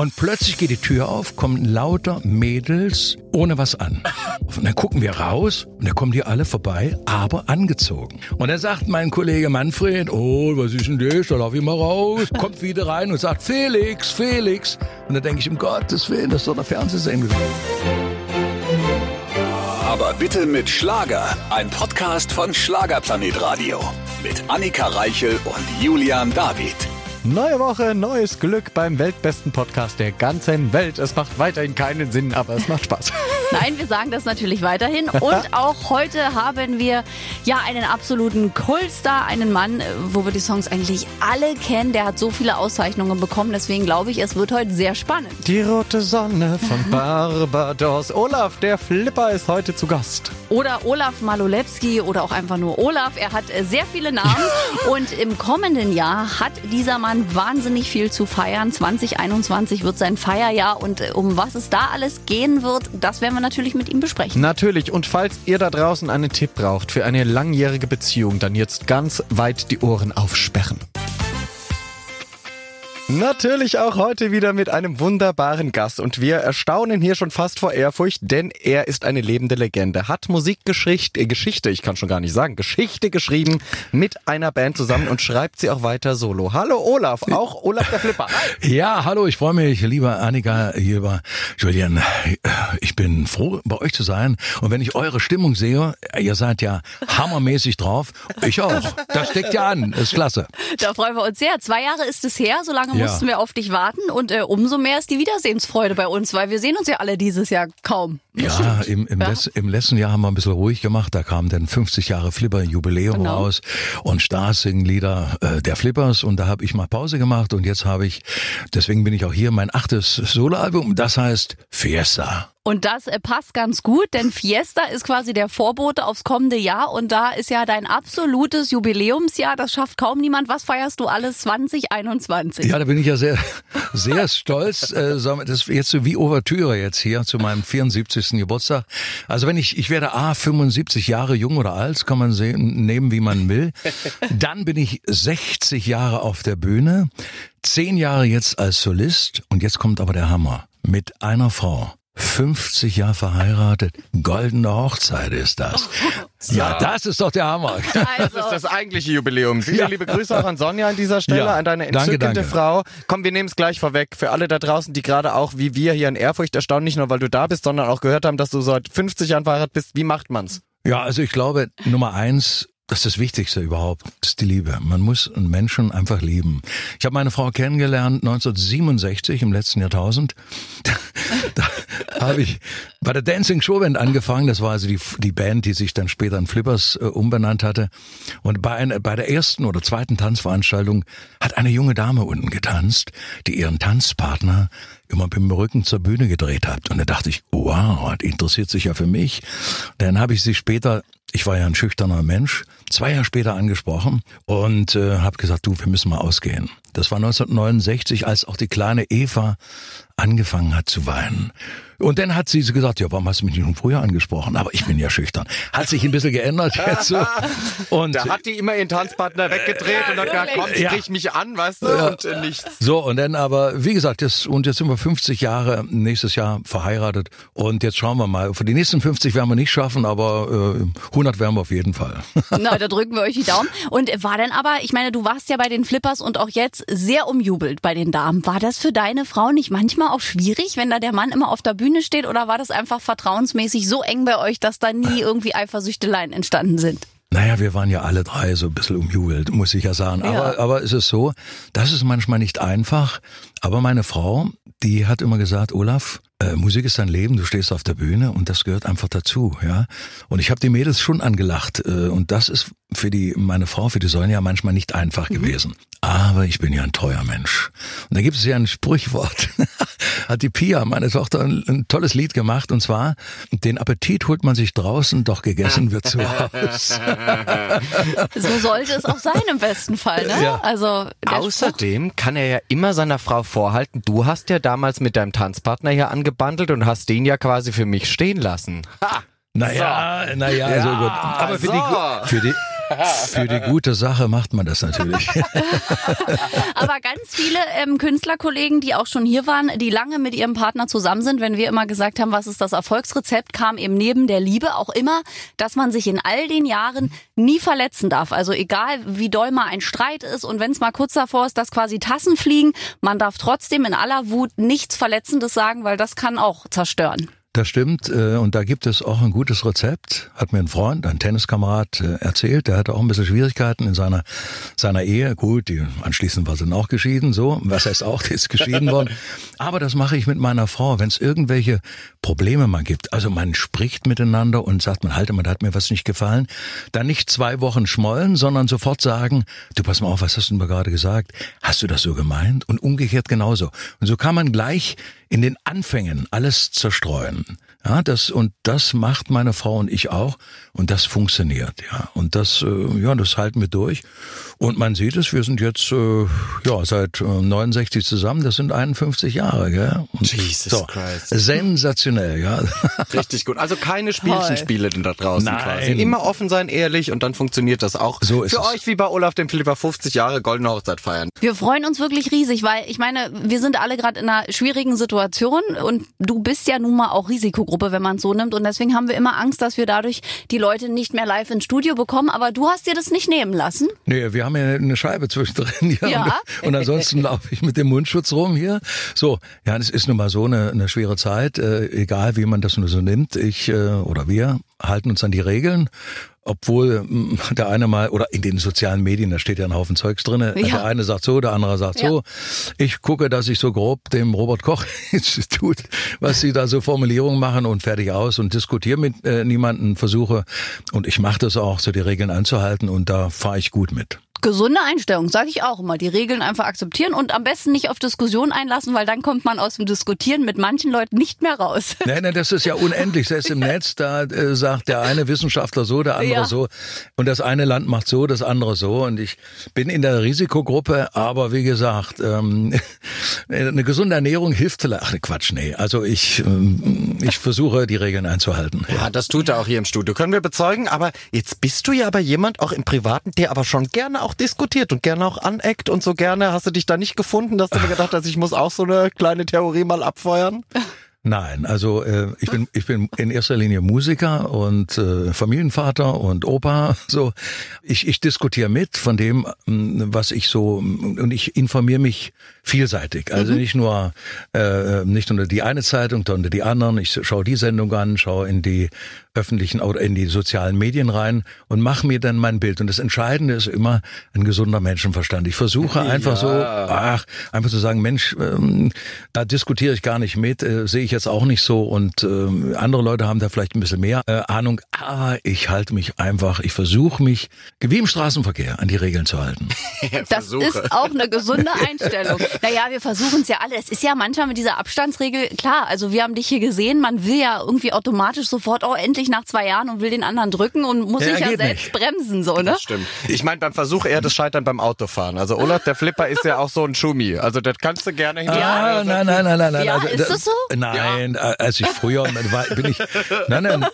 Und plötzlich geht die Tür auf, kommen lauter Mädels ohne was an. Und dann gucken wir raus und da kommen die alle vorbei, aber angezogen. Und dann sagt mein Kollege Manfred, oh, was ist denn das? Da lauf ich mal raus. Kommt wieder rein und sagt, Felix, Felix. Und dann denke ich, um Gottes Willen, das ist doch der Fernsehsender gewesen. Aber bitte mit Schlager. Ein Podcast von Schlagerplanet Radio. Mit Annika Reichel und Julian David. Neue Woche, neues Glück beim weltbesten Podcast der ganzen Welt. Es macht weiterhin keinen Sinn, aber es macht Spaß. Nein, wir sagen das natürlich weiterhin. Und auch heute haben wir ja einen absoluten Kultstar, einen Mann, wo wir die Songs eigentlich alle kennen. Der hat so viele Auszeichnungen bekommen. Deswegen glaube ich, es wird heute sehr spannend. Die rote Sonne von Barbados. Olaf, der Flipper, ist heute zu Gast. Oder Olaf Malolewski oder auch einfach nur Olaf. Er hat sehr viele Namen. Und im kommenden Jahr hat dieser Mann wahnsinnig viel zu feiern. 2021 wird sein Feierjahr. Und um was es da alles gehen wird, das werden wir natürlich mit ihm besprechen. Natürlich. Und falls ihr da draußen einen Tipp braucht für eine langjährige Beziehung, dann jetzt ganz weit die Ohren aufsperren. Natürlich auch heute wieder mit einem wunderbaren Gast und wir erstaunen hier schon fast vor Ehrfurcht, denn er ist eine lebende Legende, hat Musikgeschichte, äh, Geschichte, ich kann schon gar nicht sagen, Geschichte geschrieben mit einer Band zusammen und schreibt sie auch weiter solo. Hallo Olaf, auch Olaf der Flipper. Hi. Ja, hallo, ich freue mich, lieber Annika, lieber Julian. Ich bin froh, bei euch zu sein und wenn ich eure Stimmung sehe, ihr seid ja hammermäßig drauf, ich auch. Das steckt ja an, ist klasse. Da freuen wir uns sehr. Zwei Jahre ist es her, so lange ja. mussten wir auf dich warten und äh, umso mehr ist die Wiedersehensfreude bei uns, weil wir sehen uns ja alle dieses Jahr kaum. Ja, im, im, ja. Letz-, im, letzten Jahr haben wir ein bisschen ruhig gemacht. Da kam dann 50 Jahre Flipper-Jubiläum genau. raus und Stars singen Lieder äh, der Flippers und da habe ich mal Pause gemacht und jetzt habe ich, deswegen bin ich auch hier, mein achtes Soloalbum, das heißt Fiesta. Und das äh, passt ganz gut, denn Fiesta ist quasi der Vorbote aufs kommende Jahr und da ist ja dein absolutes Jubiläumsjahr. Das schafft kaum niemand. Was feierst du alles 2021? Ja, da bin ich ja sehr, sehr stolz. Äh, das ist jetzt so wie Ouvertüre jetzt hier zu meinem 74. Geburtstag. Also wenn ich, ich werde A, 75 Jahre jung oder alt, kann man sehen, nehmen wie man will. Dann bin ich 60 Jahre auf der Bühne, 10 Jahre jetzt als Solist und jetzt kommt aber der Hammer. Mit einer Frau. 50 Jahre verheiratet, goldene Hochzeit ist das. So. Ja, das ist doch der Hammer. Also. Das ist das eigentliche Jubiläum. Viele ja. liebe Grüße auch an Sonja an dieser Stelle, ja. an deine entzückende danke, danke. Frau. Komm, wir nehmen es gleich vorweg. Für alle da draußen, die gerade auch wie wir hier in Ehrfurcht erstaunen, nicht nur weil du da bist, sondern auch gehört haben, dass du seit 50 Jahren verheiratet bist. Wie macht man's? Ja, also ich glaube, Nummer eins, das ist das Wichtigste überhaupt, das ist die Liebe. Man muss einen Menschen einfach lieben. Ich habe meine Frau kennengelernt 1967 im letzten Jahrtausend. Da, da habe ich bei der Dancing Show Band angefangen. Das war also die, die Band, die sich dann später in Flippers äh, umbenannt hatte. Und bei, ein, bei der ersten oder zweiten Tanzveranstaltung hat eine junge Dame unten getanzt, die ihren Tanzpartner immer mit dem Rücken zur Bühne gedreht hat. Und da dachte ich, wow, interessiert sich ja für mich. Dann habe ich sie später ich war ja ein schüchterner Mensch, zwei Jahre später angesprochen und äh, habe gesagt, du, wir müssen mal ausgehen. Das war 1969, als auch die kleine Eva angefangen hat zu weinen. Und dann hat sie gesagt, ja, warum hast du mich nicht schon früher angesprochen? Aber ich bin ja schüchtern. Hat sich ein bisschen geändert jetzt so. Und da hat die immer ihren Tanzpartner weggedreht und hat gesagt, komm, sprich ja. mich an, weißt du, ja. und äh, nichts. So, und dann aber, wie gesagt, jetzt, und jetzt sind wir 50 Jahre nächstes Jahr verheiratet. Und jetzt schauen wir mal. Für die nächsten 50 werden wir nicht schaffen, aber äh, 100 werden wir auf jeden Fall. Na, da drücken wir euch die Daumen. Und war denn aber, ich meine, du warst ja bei den Flippers und auch jetzt sehr umjubelt bei den Damen. War das für deine Frau nicht manchmal auch schwierig, wenn da der Mann immer auf der Bühne steht? Oder war das einfach vertrauensmäßig so eng bei euch, dass da nie irgendwie Eifersüchteleien entstanden sind? Naja, wir waren ja alle drei so ein bisschen umjubelt, muss ich ja sagen. Ja. Aber, aber es ist so, das ist manchmal nicht einfach. Aber meine Frau, die hat immer gesagt, Olaf, äh, Musik ist dein Leben, du stehst auf der Bühne und das gehört einfach dazu, ja. Und ich habe die Mädels schon angelacht äh, und das ist für die meine Frau, für die Sonja manchmal nicht einfach mhm. gewesen. Aber ich bin ja ein treuer Mensch. Und da gibt es ja ein Sprichwort. Hat die Pia, meine Tochter, ein, ein, tolles Lied gemacht und zwar: Den Appetit holt man sich draußen, doch gegessen wird zu Hause. so sollte es auch sein im besten Fall, ne? Ja. Also außerdem Spruch. kann er ja immer seiner Frau vorhalten: Du hast ja damals mit deinem Tanzpartner hier angebandelt und hast den ja quasi für mich stehen lassen. Ha! Naja, so. naja, ja, also gut. Aber für, so. die, für, die, Für die gute Sache macht man das natürlich. Aber ganz viele ähm, Künstlerkollegen, die auch schon hier waren, die lange mit ihrem Partner zusammen sind, wenn wir immer gesagt haben, was ist das Erfolgsrezept, kam eben neben der Liebe auch immer, dass man sich in all den Jahren nie verletzen darf. Also egal, wie doll mal ein Streit ist und wenn es mal kurz davor ist, dass quasi Tassen fliegen, man darf trotzdem in aller Wut nichts Verletzendes sagen, weil das kann auch zerstören. Das stimmt äh, und da gibt es auch ein gutes Rezept. Hat mir ein Freund, ein Tenniskamerad äh, erzählt. Der hatte auch ein bisschen Schwierigkeiten in seiner seiner Ehe. Gut, die anschließend war sie dann auch geschieden. So, was heißt auch, die ist geschieden worden. Aber das mache ich mit meiner Frau, wenn es irgendwelche Probleme mal gibt. Also man spricht miteinander und sagt, man halte mal, da hat mir was nicht gefallen. Dann nicht zwei Wochen schmollen, sondern sofort sagen, du pass mal auf, was hast du denn gerade gesagt? Hast du das so gemeint? Und umgekehrt genauso. Und so kann man gleich in den Anfängen alles zerstreuen. Ja, das und das macht meine Frau und ich auch und das funktioniert, ja. Und das äh, ja, das halten wir durch. Und man sieht es, wir sind jetzt äh, ja seit äh, 69 zusammen, das sind 51 Jahre, gell? Und Jesus so, Christ. Sensationell, ja. Richtig gut. Also keine Spielchenspiele denn da draußen Nein. quasi. Immer offen sein, ehrlich und dann funktioniert das auch. So ist Für es. euch wie bei Olaf dem Flipper 50 Jahre goldene Hochzeit feiern. Wir freuen uns wirklich riesig, weil ich meine, wir sind alle gerade in einer schwierigen Situation und du bist ja nun mal auch Risikogruppe, wenn man es so nimmt und deswegen haben wir immer Angst, dass wir dadurch die Leute nicht mehr live ins Studio bekommen, aber du hast dir das nicht nehmen lassen. Nee, wir haben ja eine Scheibe zwischendrin. Ja. Ja. Und, und ansonsten laufe ich mit dem Mundschutz rum hier. So, ja, es ist nun mal so eine, eine schwere Zeit, äh, egal wie man das nur so nimmt. Ich äh, oder wir halten uns an die Regeln. Obwohl mh, der eine mal, oder in den sozialen Medien, da steht ja ein Haufen Zeugs drin. Ja. Der eine sagt so, der andere sagt Ja. so. Ich gucke, dass ich so grob dem Robert Koch Institut, was sie da so Formulierungen machen und fertig aus und diskutiere mit äh, niemanden, versuche. Und ich mache das auch, so die Regeln einzuhalten und da fahre ich gut mit. Gesunde Einstellung, sage ich auch immer. Die Regeln einfach akzeptieren und am besten nicht auf Diskussion einlassen, weil dann kommt man aus dem Diskutieren mit manchen Leuten nicht mehr raus. Nein, nein, das ist ja unendlich. Selbst im Netz, da äh, sagt der eine Wissenschaftler so, der andere Ja. so. Und das eine Land macht so, das andere so. Und ich bin in der Risikogruppe, aber wie gesagt, ähm, eine gesunde Ernährung hilft vielleicht. Ach, Quatsch, nee. Also ich, ähm, ich versuche, die Regeln einzuhalten. Ja, das tut er auch hier im Studio, können wir bezeugen. Aber jetzt bist du ja aber jemand, auch im Privaten, der aber schon gerne auch diskutiert und gerne auch aneckt und so gerne. Hast du dich da nicht gefunden, dass du mir gedacht hast, ich muss auch so eine kleine Theorie mal abfeuern? Nein, also äh, ich bin ich bin in erster Linie Musiker und äh, Familienvater und Opa. So, ich ich diskutiere mit von dem, ähm, was ich so und ich informiere mich vielseitig. Also nicht nur äh, nicht nur die eine Zeitung, sondern die anderen. Ich schaue die Sendung an, schaue in die öffentlichen oder in die sozialen Medien rein und mache mir dann mein Bild. Und das Entscheidende ist immer ein gesunder Menschenverstand. Ich versuche einfach so, ach, einfach zu sagen, Mensch, ähm, da diskutiere ich gar nicht mit, äh, sehe ich jetzt auch nicht so. Und ähm, andere Leute haben da vielleicht ein bisschen mehr äh, Ahnung. Aber ich halte mich einfach, ich versuche mich, wie im Straßenverkehr, an die Regeln zu halten. Das ist auch eine gesunde Einstellung. Naja, wir versuchen es ja alle. Es ist ja manchmal mit dieser Abstandsregel, klar, also wir haben dich hier gesehen, man will ja irgendwie automatisch sofort, oh, endlich nach zwei Jahren und will den anderen drücken und muss Ja, sich ja selbst nicht. bremsen, so, ne? Stimmt. Ich meine beim Versuch eher das Scheitern beim Autofahren. Also Olaf, der Flipper ist ja auch so ein Schumi. Also das kannst du gerne hinterher. Ah, nein, nein, nein, nein, nein. Ja, also, ist das so? Nein, äh, als ich früher war, bin ich, nein, nein.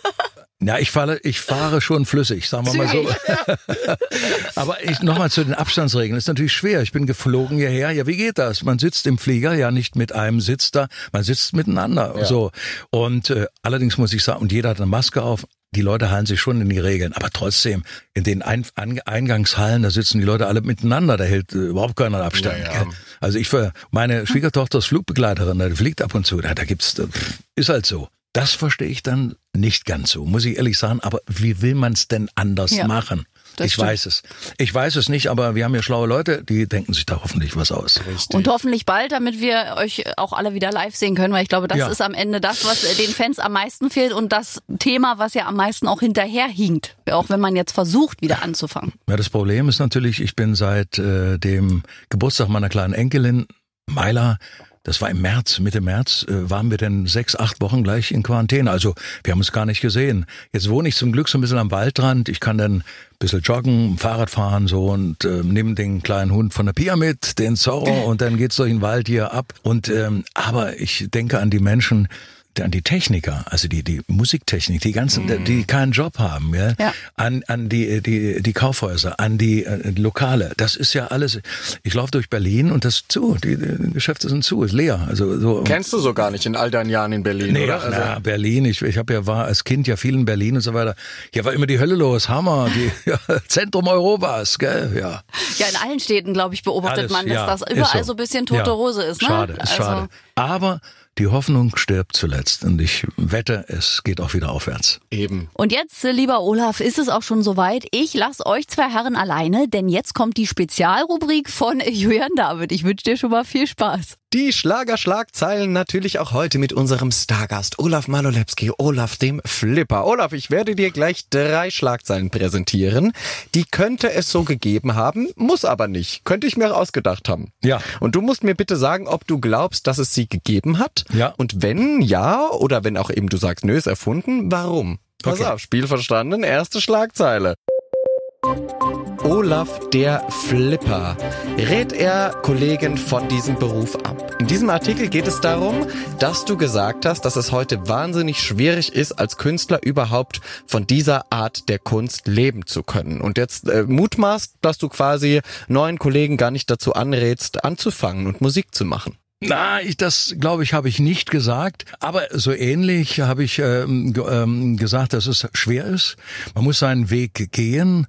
Ja, ich fahre, ich fahre schon flüssig, sagen wir mal so. Aber ich nochmal zu den Abstandsregeln. Ist natürlich schwer. Ich bin geflogen hierher. Ja, wie geht das? Man sitzt im Flieger, ja nicht mit einem Sitz da, man sitzt miteinander. So und äh, allerdings muss ich sagen, und jeder hat eine Maske auf. Die Leute halten sich schon in die Regeln, aber trotzdem in den Ein An Eingangshallen, da sitzen die Leute alle miteinander, da hält äh, überhaupt keiner Abstand. Ja, ja. Also ich für meine Schwiegertochter ist Flugbegleiterin, die fliegt ab und zu, da, da gibt's, ist halt so. Das verstehe ich dann nicht ganz so, muss ich ehrlich sagen. Aber wie will man es denn anders Ja, machen? Ich stimmt. weiß es. Ich weiß es nicht, aber wir haben hier schlaue Leute, die denken sich da hoffentlich was aus. Und hoffentlich bald, damit wir euch auch alle wieder live sehen können, weil ich glaube, das Ja. ist am Ende das, was den Fans am meisten fehlt und das Thema, was ja am meisten auch hinterherhinkt, auch wenn man jetzt versucht, wieder anzufangen. Ja, das Problem ist natürlich, ich bin seit äh, dem Geburtstag meiner kleinen Enkelin, Myla, das war im März, Mitte März, äh, waren wir dann sechs, acht Wochen gleich in Quarantäne. Also wir haben uns gar nicht gesehen. Jetzt wohne ich zum Glück so ein bisschen am Waldrand. Ich kann dann ein bisschen joggen, Fahrrad fahren so und äh, nehme den kleinen Hund von der Pia mit, den Zorro und dann geht's durch den Wald hier ab. Und ähm, aber ich denke an die Menschen, an die Techniker, also die die Musiktechnik, die ganzen, die, die keinen Job haben, ja, Ja. an an die die die Kaufhäuser, an die äh, Lokale. Das ist ja alles. Ich laufe durch Berlin und das ist zu, die, die Geschäfte sind zu, ist leer. Also so. Kennst du so gar nicht in all deinen Jahren in Berlin, Nee, oder? ach, Also, na, Berlin. Ich, ich habe ja war als Kind ja viel in Berlin und so weiter. Hier war immer die Hölle los, Hammer, die ja, Zentrum Europas, gell? Ja. Ja, in allen Städten, glaube ich, beobachtet Alles, man, dass ja, das überall so. ein bisschen tote Ja. Hose ist. Ne? Schade, ist Also- schade. Aber die Hoffnung stirbt zuletzt und ich wette, es geht auch wieder aufwärts. Eben. Und jetzt, äh, lieber Olaf, ist es auch schon soweit. Ich lasse euch zwei Herren alleine, denn jetzt kommt die Spezialrubrik von Julian David. Ich wünsche dir schon mal viel Spaß. Die Schlagerschlagzeilen natürlich auch heute mit unserem Stargast Olaf Malolewski, Olaf dem Flipper. Olaf, ich werde dir gleich drei Schlagzeilen präsentieren. Die könnte es so gegeben haben, muss aber nicht. Könnte ich mir ausgedacht haben. Ja. Und du musst mir bitte sagen, ob du glaubst, dass es sie gegeben hat. Ja. Und wenn ja, oder wenn auch eben du sagst, nö, ist erfunden, warum? Pass Okay. auf, Spiel verstanden, erste Schlagzeile. Olaf der Flipper. Rät er Kollegen von diesem Beruf ab? In diesem Artikel geht es darum, dass du gesagt hast, dass es heute wahnsinnig schwierig ist, als Künstler überhaupt von dieser Art der Kunst leben zu können. Und jetzt äh, mutmaßt, dass du quasi neuen Kollegen gar nicht dazu anrätst, anzufangen und Musik zu machen. Na, ich, das glaube ich, habe ich nicht gesagt. Aber so ähnlich habe ich ähm, ähm, gesagt, dass es schwer ist. Man muss seinen Weg gehen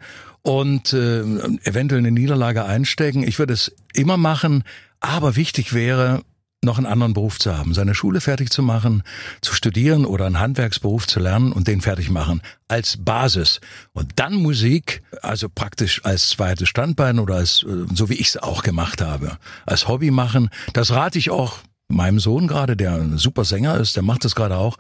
und äh, eventuell eine Niederlage einstecken. Ich würde es immer machen, aber wichtig wäre, noch einen anderen Beruf zu haben, seine Schule fertig zu machen, zu studieren oder einen Handwerksberuf zu lernen und den fertig machen als Basis. Und dann Musik, also praktisch als zweites Standbein oder als, äh, so wie ich es auch gemacht habe, als Hobby machen. Das rate ich auch meinem Sohn gerade, der ein super Sänger ist, der macht das gerade auch.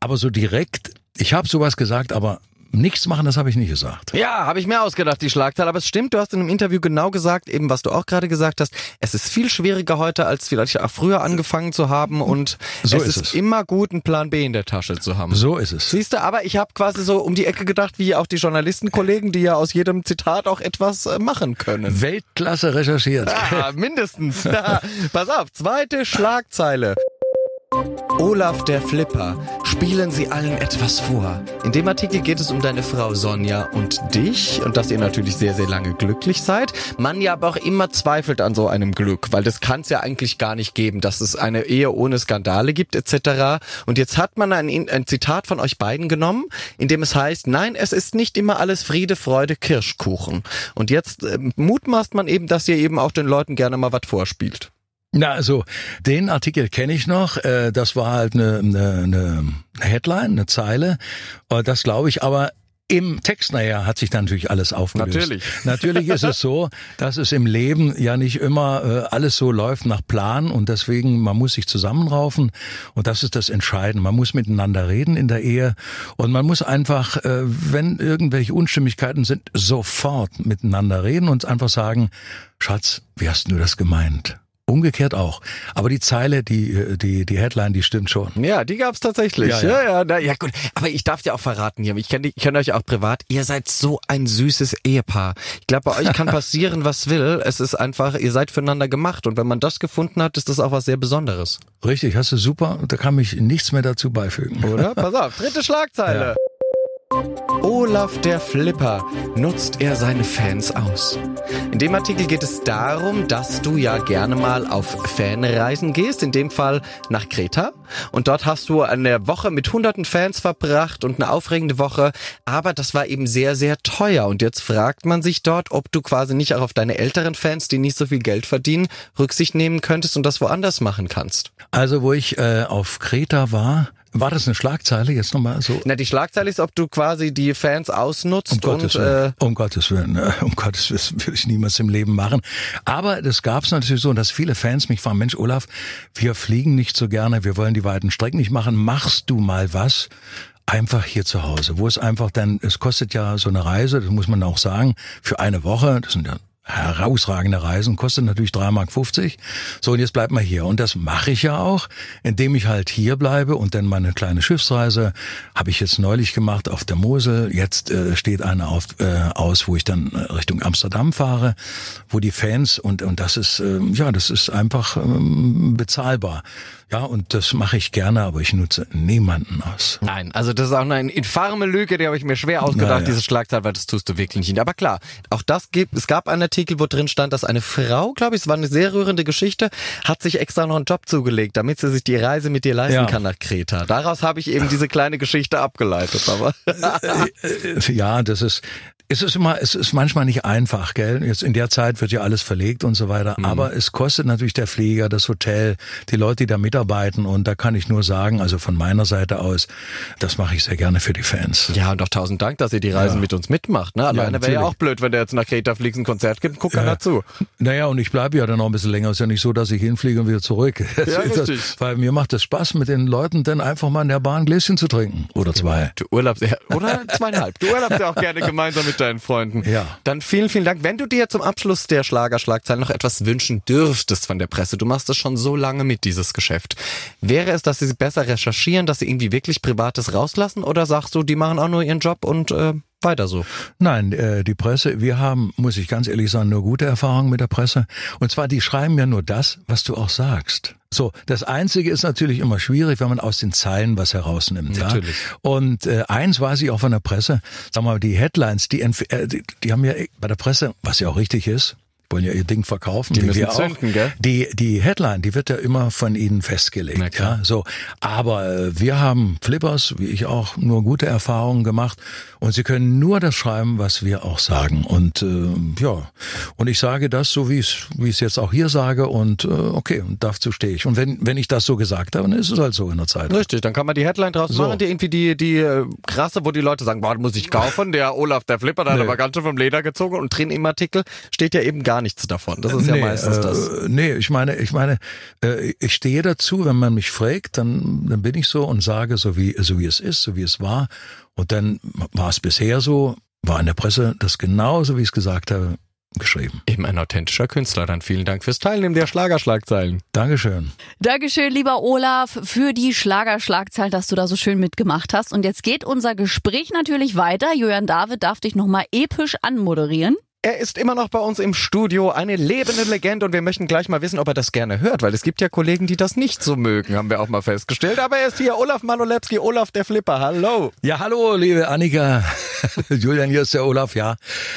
Aber so direkt, ich habe sowas gesagt, aber nichts machen, das habe ich nicht gesagt. Ja, habe ich mir ausgedacht, die Schlagzeile. Aber es stimmt, du hast in einem Interview genau gesagt, eben was du auch gerade gesagt hast. Es ist viel schwieriger heute, als vielleicht auch früher angefangen zu haben. Und So es ist ist es. immer gut, einen Plan B in der Tasche zu haben. So ist es. Siehst du, aber ich habe quasi so um die Ecke gedacht, wie auch die Journalistenkollegen, die ja aus jedem Zitat auch etwas äh, machen können. Weltklasse recherchiert. Ah, mindestens. Ja, pass auf, zweite Schlagzeile. Olaf der Flipper, spielen Sie allen etwas vor. In dem Artikel geht es um deine Frau Sonja und dich und dass ihr natürlich sehr, sehr lange glücklich seid. Man ja aber auch immer zweifelt an so einem Glück, weil das kann es ja eigentlich gar nicht geben, dass es eine Ehe ohne Skandale gibt etc. Und jetzt hat man ein, ein Zitat von euch beiden genommen, in dem es heißt, nein, es ist nicht immer alles Friede, Freude, Kirschkuchen. Und jetzt äh, mutmaßt man eben, dass ihr eben auch den Leuten gerne mal was vorspielt. Na, also den Artikel kenne ich noch. Äh, Das war halt eine, eine, eine Headline, eine Zeile. Äh, Das glaube ich, aber im Text nachher hat sich dann natürlich alles aufgelöst. Natürlich. Natürlich ist es so, dass es im Leben ja nicht immer äh, alles so läuft nach Plan und deswegen man muss sich zusammenraufen und das ist das Entscheidende. Man muss miteinander reden in der Ehe und man muss einfach, äh, wenn irgendwelche Unstimmigkeiten sind, sofort miteinander reden und einfach sagen, Schatz, wie hast du das gemeint? Umgekehrt auch. Aber die Zeile, die, die, die Headline, die stimmt schon. Ja, die gab's tatsächlich. Ja, Ja, ja. ja, na, ja, gut. Aber ich darf dir auch verraten hier, ich kenne ich kenn euch auch privat, ihr seid so ein süßes Ehepaar. Ich glaube, bei euch kann passieren, was will. Es ist einfach, ihr seid füreinander gemacht. Und wenn man das gefunden hat, ist das auch was sehr Besonderes. Richtig, hast du super. Da kann mich nichts mehr dazu beifügen. Oder? Pass auf, dritte Schlagzeile. Olaf der Flipper, nutzt er seine Fans aus? In dem Artikel geht es darum, dass du ja gerne mal auf Fanreisen gehst, in dem Fall nach Kreta. Und dort hast du eine Woche mit hunderten Fans verbracht und eine aufregende Woche. Aber das war eben sehr, sehr teuer. Und jetzt fragt man sich dort, ob du quasi nicht auch auf deine älteren Fans, die nicht so viel Geld verdienen, Rücksicht nehmen könntest und das woanders machen kannst. Also, wo ich äh, auf Kreta war, war das eine Schlagzeile jetzt nochmal so? Na, die Schlagzeile ist, ob du quasi die Fans ausnutzt Um und Gottes äh, Willen, um Gottes Willen, äh, um Gottes Willen würde ich niemals im Leben machen. Aber das gab es natürlich so, dass viele Fans mich fragen, Mensch Olaf, wir fliegen nicht so gerne, wir wollen die weiten Strecken nicht machen, machst du mal was? Einfach hier zu Hause, wo es einfach dann, es kostet ja so eine Reise, das muss man auch sagen, für eine Woche, das sind ja herausragende Reisen, kostet natürlich 3,50 Mark. So, und jetzt bleibt man hier. Und das mache ich ja auch, indem ich halt hier bleibe und dann meine kleine Schiffsreise habe ich jetzt neulich gemacht auf der Mosel. Jetzt äh, steht eine auf, äh, aus, wo ich dann äh, Richtung Amsterdam fahre, wo die Fans und und das ist äh, ja, das ist einfach ähm, bezahlbar. Ja, und das mache ich gerne, aber ich nutze niemanden aus. Nein, also das ist auch eine infame Lüge, die habe ich mir schwer ausgedacht, Naja. diese Schlagzeile, weil das tust du wirklich nicht. Aber klar, auch das gibt, es gab einen Artikel, wo drin stand, dass eine Frau, glaube ich, es war eine sehr rührende Geschichte, hat sich extra noch einen Job zugelegt, damit sie sich die Reise mit dir leisten Ja. kann nach Kreta. Daraus habe ich eben diese kleine Geschichte abgeleitet, aber. Äh, Ja, das ist, es ist immer, es ist manchmal nicht einfach, gell? Jetzt in der Zeit wird ja alles verlegt und so weiter. Mhm. Aber es kostet natürlich der Flieger, das Hotel, die Leute, die da mitarbeiten. Und da kann ich nur sagen, also von meiner Seite aus, das mache ich sehr gerne für die Fans. Ja, und auch tausend Dank, dass ihr die Reisen Ja. mit uns mitmacht. Ne? Alleine wäre ja auch blöd, wenn der jetzt nach Kreta fliegt, ein Konzert gibt, guck keiner zu. Naja, und ich bleibe ja dann noch ein bisschen länger. Ist ja nicht so, dass ich hinfliege und wieder zurück. Das Ja, ist das, richtig. weil mir macht es Spaß, mit den Leuten dann einfach mal in der Bahn ein Gläschen zu trinken. Oder zwei. Du urlaubst ja, oder zweieinhalb. Du urlaubst ja auch gerne gemeinsam mit deinen Freunden. Ja. Dann vielen, vielen Dank. Wenn du dir zum Abschluss der Schlagerschlagzeilen noch etwas wünschen dürftest von der Presse, du machst das schon so lange mit, dieses Geschäft. Wäre es, dass sie besser recherchieren, dass sie irgendwie wirklich Privates rauslassen oder sagst du, die machen auch nur ihren Job und äh, weiter so? Nein, äh, die Presse, wir haben, muss ich ganz ehrlich sagen, nur gute Erfahrungen mit der Presse. Und zwar, die schreiben ja nur das, was du auch sagst. So, das Einzige ist natürlich immer schwierig, wenn man aus den Zeilen was herausnimmt. Natürlich. Ja? Und äh, eins weiß ich auch von der Presse, sag mal, die Headlines, die, äh, die, die haben ja bei der Presse, was ja auch richtig ist, wollen ja ihr Ding verkaufen, Die müssen wir zünden, auch. gell? Die, die Headline, die wird ja immer von ihnen festgelegt. Ja, so. Aber äh, wir haben Flippers, wie ich auch, nur gute Erfahrungen gemacht. Und sie können nur das schreiben, was wir auch sagen. Und äh, ja, und ich sage das so, wie ich es jetzt auch hier sage. Und äh, okay, und dazu stehe ich. Und wenn, wenn ich das so gesagt habe, dann ist es halt so in der Zeit. Richtig, dann kann man die Headline draus So. machen, die irgendwie die, die äh, krasse, wo die Leute sagen, boah, muss ich kaufen. Der Olaf, der Flipper, der hat Nee. aber ganz schön vom Leder gezogen und drin im Artikel steht ja eben gar nichts davon. Das ist ja meistens äh, das. Nee, ich meine, ich meine, äh, ich stehe dazu, wenn man mich fragt, dann, dann bin ich so und sage, so wie, so wie es ist, so wie es war. Und dann war es bisher so, war in der Presse das genauso, wie ich es gesagt habe, geschrieben. Eben ein authentischer Künstler. Dann vielen Dank fürs Teilnehmen der Schlagerschlagzeilen. Dankeschön. Dankeschön, lieber Olaf, für die Schlagerschlagzahl, dass du da so schön mitgemacht hast. Und jetzt geht unser Gespräch natürlich weiter. Julian David darf dich nochmal episch anmoderieren. Er ist immer noch bei uns im Studio, eine lebende Legende und wir möchten gleich mal wissen, ob er das gerne hört, weil es gibt ja Kollegen, die das nicht so mögen, haben wir auch mal festgestellt. Aber er ist hier, Olaf Malolewski, Olaf der Flipper. Hallo. Ja, hallo, liebe Annika. Julian, hier ist der Olaf. Ja,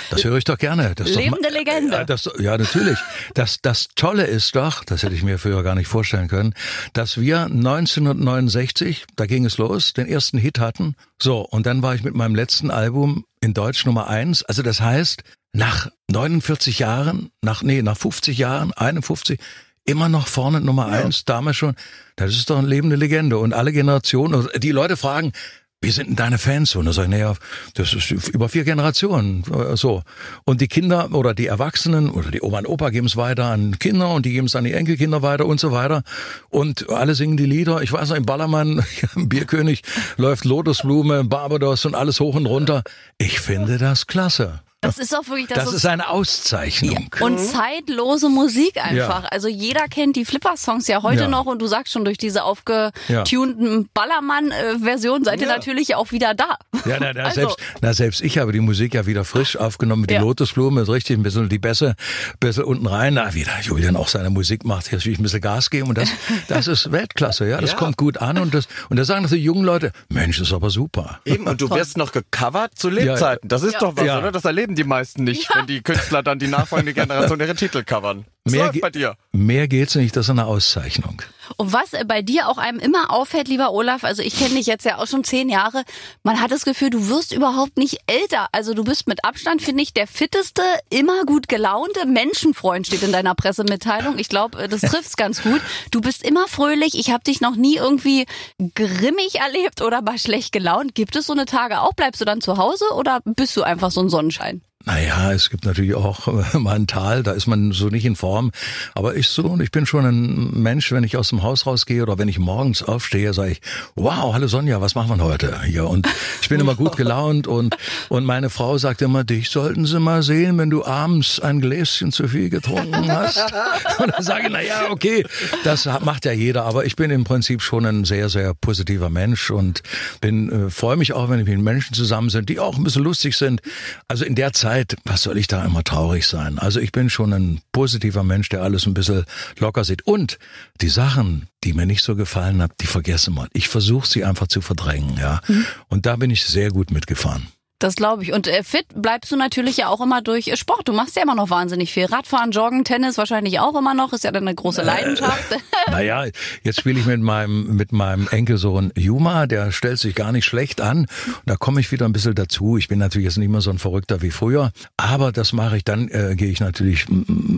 das höre ich doch gerne. Das ist Lebende doch, Legende. Ja, das, ja, natürlich. Das, das Tolle ist doch, das hätte ich mir früher gar nicht vorstellen können, dass wir 1969, da ging es los, den ersten Hit hatten. So, und dann war ich mit meinem letzten Album in Deutsch Nummer eins. Also das heißt, nach 49 Jahren, nach, nee, nach 50 Jahren, 51, immer noch vorne Nummer eins, damals schon. Das ist doch eine lebende Legende. Und alle Generationen, also die Leute fragen, wie sind denn deine Fans? Und da sage ich, naja, das ist über vier Generationen, äh, so. Und die Kinder oder die Erwachsenen oder die Oma und Opa geben es weiter an Kinder und die geben es an die Enkelkinder weiter und so weiter. Und alle singen die Lieder. Ich weiß noch, im Ballermann, im Bierkönig, läuft Lotusblume, Barbados und alles hoch und runter. Ich finde das klasse. Das ist auch wirklich Das ist eine Auszeichnung. und zeitlose Musik einfach. Ja. Also jeder kennt die Flipper-Songs ja heute Ja. noch und du sagst schon, durch diese aufgetunten Ballermann-Version seid ihr Ja. natürlich auch wieder da. Ja, na, na, Also- selbst, na, selbst ich habe die Musik ja wieder frisch aufgenommen mit Ja. die Lotusblume, ist richtig, ein bisschen die Bässe, bisschen unten rein. Na, wie der Julian auch seine Musik macht, jetzt will ich ein bisschen Gas geben und das, das ist Weltklasse, ja, das Ja. kommt gut an und das, und da sagen die jungen Leute, Mensch, das ist aber super. Eben, und du wirst noch gecovert zu Lebzeiten. Das ist Ja. doch was, Ja. oder? Das erleben die meisten nicht, Ja. wenn die Künstler dann die nachfolgende Generation ihre Titel covern. Mehr bei dir? Mehr geht's nicht, das ist eine Auszeichnung. Und was äh, bei dir auch einem immer auffällt, lieber Olaf, also ich kenne dich jetzt ja auch schon zehn Jahre, man hat das Gefühl, du wirst überhaupt nicht älter. Also du bist mit Abstand, finde ich, der fitteste, immer gut gelaunte Menschenfreund steht in deiner Pressemitteilung. Ich glaube, das trifft's ganz gut. Du bist immer fröhlich. Ich habe dich noch nie irgendwie grimmig erlebt oder mal schlecht gelaunt. Gibt es so eine Tage auch? Bleibst du dann zu Hause oder bist du einfach so ein Sonnenschein? Naja, es gibt natürlich auch äh, mal ein Tal, da ist man so nicht in Form. Aber ich so, und ich bin schon ein Mensch, wenn ich aus dem Haus rausgehe oder wenn ich morgens aufstehe, sage ich, wow, hallo Sonja, was machen wir heute hier? Und ich bin immer gut gelaunt und, und meine Frau sagt immer, dich sollten sie mal sehen, wenn du abends ein Gläschen zu viel getrunken hast. Und dann sage ich, na ja, okay, das macht ja jeder, aber ich bin im Prinzip schon ein sehr, sehr positiver Mensch und bin, äh, freue mich auch, wenn ich mit Menschen zusammen sind, die auch ein bisschen lustig sind. Also in der Zeit, Zeit, was soll ich da immer traurig sein? Also ich bin schon ein positiver Mensch, der alles ein bisschen locker sieht. Und die Sachen, die mir nicht so gefallen haben, die vergessen wir. Ich versuche sie einfach zu verdrängen, ja. Mhm. Und da bin ich sehr gut mitgefahren. Das glaube ich. Und äh, fit bleibst du natürlich ja auch immer durch äh, Sport. Du machst ja immer noch wahnsinnig viel. Radfahren, Joggen, Tennis wahrscheinlich auch immer noch. Ist ja deine große äh, Leidenschaft. Äh, naja, jetzt spiele ich mit meinem, mit meinem Enkelsohn Juma. Der stellt sich gar nicht schlecht an. Und da komme ich wieder ein bisschen dazu. Ich bin natürlich jetzt nicht mehr so ein Verrückter wie früher. Aber das mache ich dann, äh, gehe ich natürlich,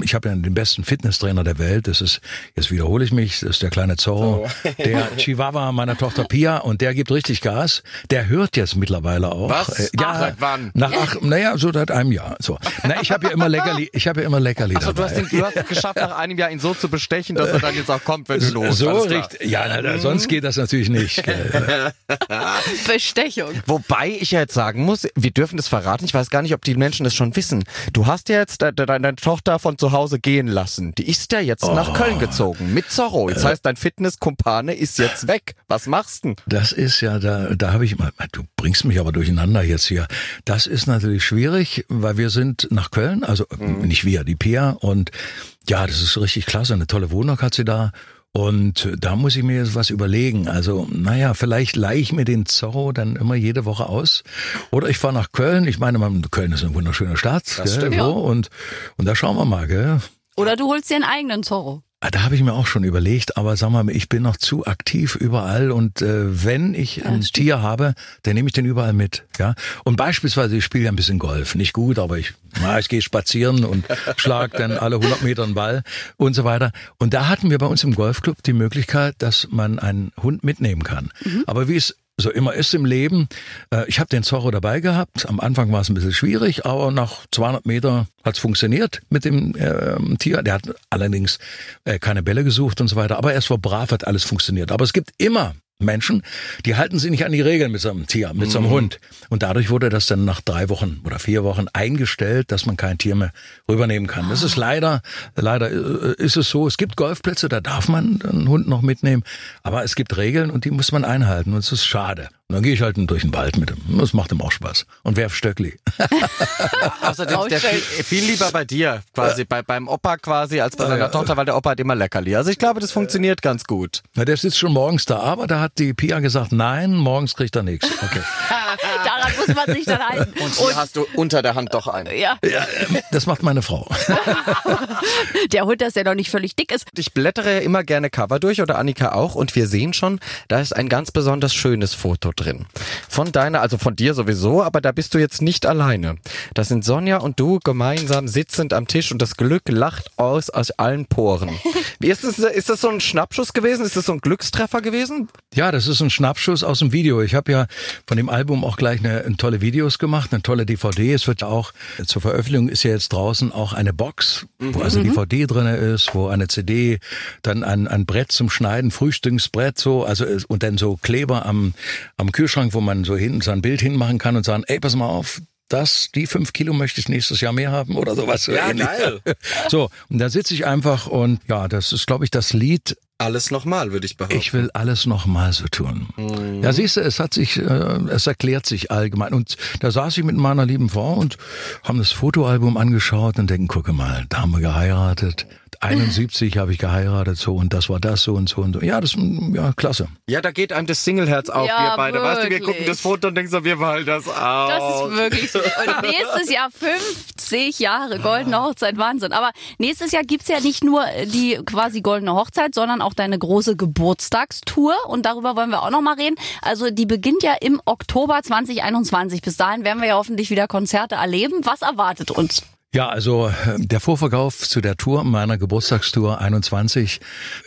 ich habe ja den besten Fitnesstrainer der Welt. Das ist, jetzt wiederhole ich mich, das ist der kleine Zorro. Oh. Der Chihuahua meiner Tochter Pia. Und der gibt richtig Gas. Der hört jetzt mittlerweile auch. Was? Äh, ja, seit wann? Nach ach, naja, so seit einem Jahr. So. Na, ich habe ja immer Leckerli, ich habe ja immer Leckerli du hast, den, du hast es geschafft, nach einem Jahr ihn so zu bestechen, dass er dann jetzt auch kommt, wenn du los. So richtig. Ja, na, na, sonst geht das natürlich nicht. Bestechung. Wobei ich ja jetzt sagen muss, wir dürfen das verraten. Ich weiß gar nicht, ob die Menschen das schon wissen. Du hast ja jetzt deine, deine Tochter von zu Hause gehen lassen. Die ist ja jetzt oh. nach Köln gezogen mit Zorro. Jetzt äh. heißt, dein Fitnesskumpane ist jetzt weg. Was machst du? Das ist ja da, da habe ich mal. Du bringst mich aber durcheinander jetzt hier. Das ist natürlich schwierig, weil wir sind nach Köln, also mhm. nicht wir, die Pia und ja, das ist richtig klasse, eine tolle Wohnung hat sie da. Und da muss ich mir jetzt was überlegen. Also, naja, vielleicht leihe ich mir den Zorro dann immer jede Woche aus. Oder ich fahre nach Köln. Ich meine, Köln ist eine wunderschöne Stadt. Das gell, stimmt. So, und, und da schauen wir mal, gell? Oder du holst dir einen eigenen Zorro. Ah, da habe ich mir auch schon überlegt, aber sag mal, ich bin noch zu aktiv überall und äh, wenn ich ein ja, Tier habe, dann nehme ich den überall mit. Ja. Und beispielsweise, ich spiele ja ein bisschen Golf. Nicht gut, aber ich, na, ich gehe spazieren und schlag dann alle 100 Meter einen Ball und so weiter. Und da hatten wir bei uns im Golfclub die Möglichkeit, dass man einen Hund mitnehmen kann. Mhm. Aber wie es so immer ist im Leben. Äh, ich habe den Zorro dabei gehabt. Am Anfang war es ein bisschen schwierig, aber nach 200 Meter hat es funktioniert mit dem äh, Tier. Der hat allerdings äh, keine Bälle gesucht und so weiter. Aber er ist war brav, hat alles funktioniert. Aber es gibt immer Menschen, die halten sich nicht an die Regeln mit so einem Tier, mit so einem mhm. Hund. Und dadurch wurde das dann nach drei Wochen oder vier Wochen eingestellt, dass man kein Tier mehr rübernehmen kann. Das ist leider, leider äh, ist es so. Es gibt Golfplätze, da darf man einen Hund noch mitnehmen. Aber es gibt Regeln und die muss man einhalten. Und es ist schade. Und dann gehe ich halt durch den Wald mit ihm. Das macht ihm auch Spaß. Und werf Stöckli. Außerdem der viel, viel, lieber bei dir, quasi, bei, beim Opa quasi, als bei seiner ja. Tochter, weil der Opa hat immer Leckerli. Also ich glaube, das funktioniert ganz gut. Na, der sitzt schon morgens da, aber da hat die Pia gesagt, nein, morgens kriegt er nichts. Okay. Daran muss man sich dann halten. Und hier Und, hast du unter der Hand doch einen. Ja. ja das macht meine Frau. der Hund, dass der noch nicht völlig dick ist. Ich blättere ja immer gerne Cover durch oder Annika auch und wir sehen schon, da ist ein ganz besonders schönes Foto drin. Von deiner, also von dir sowieso, aber da bist du jetzt nicht alleine. Das sind Sonja und du gemeinsam sitzend am Tisch und das Glück lacht aus aus allen Poren. Wie ist das, ist das so ein Schnappschuss gewesen? Ist das so ein Glückstreffer gewesen? Ja, das ist ein Schnappschuss aus dem Video. Ich habe ja von dem Album auch gleich eine, eine, tolle Videos gemacht, eine tolle DVD. Es wird auch zur Veröffentlichung ist ja jetzt draußen auch eine Box, wo also mhm. DVD drinne ist, wo eine CD, dann ein, ein Brett zum Schneiden, Frühstücksbrett so, also und dann so Kleber am, am Kühlschrank, wo man so hinten sein Bild hinmachen kann und sagen, ey, pass mal auf, das, die fünf Kilo möchte ich nächstes Jahr mehr haben oder sowas. Ja, ähnlich. geil. So, und da sitze ich einfach und ja, das ist, glaube ich, das Lied, alles nochmal, würde ich behaupten. Ich will alles nochmal so tun. Mhm. Ja, siehst du, es hat sich, äh, es erklärt sich allgemein. Und da saß ich mit meiner lieben Frau und haben das Fotoalbum angeschaut und denken, gucke mal, da haben wir geheiratet. 71 habe ich geheiratet so und das war das so und so und so. Ja, das ja klasse. Ja, da geht einem das Singleherz auf, ja, wir beide. Wirklich. Weißt du, wir gucken das Foto und denken so, wir wollen das auch. Das ist wirklich so. Und nächstes Jahr 50 Jahre goldene Hochzeit, Wahnsinn. Aber nächstes Jahr gibt's ja nicht nur die quasi goldene Hochzeit, sondern auch deine große Geburtstagstour und darüber wollen wir auch noch mal reden. Also die beginnt ja im Oktober 2021. Bis dahin werden wir ja hoffentlich wieder Konzerte erleben. Was erwartet uns? Ja, also äh, der Vorverkauf zu der Tour, meiner Geburtstagstour 21,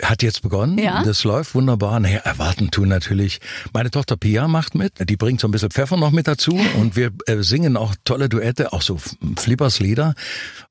hat jetzt begonnen. Ja. Das läuft wunderbar. Naja, erwarten tun natürlich. Meine Tochter Pia macht mit. Die bringt so ein bisschen Pfeffer noch mit dazu. Und wir äh, singen auch tolle Duette, auch so Flippers Lieder.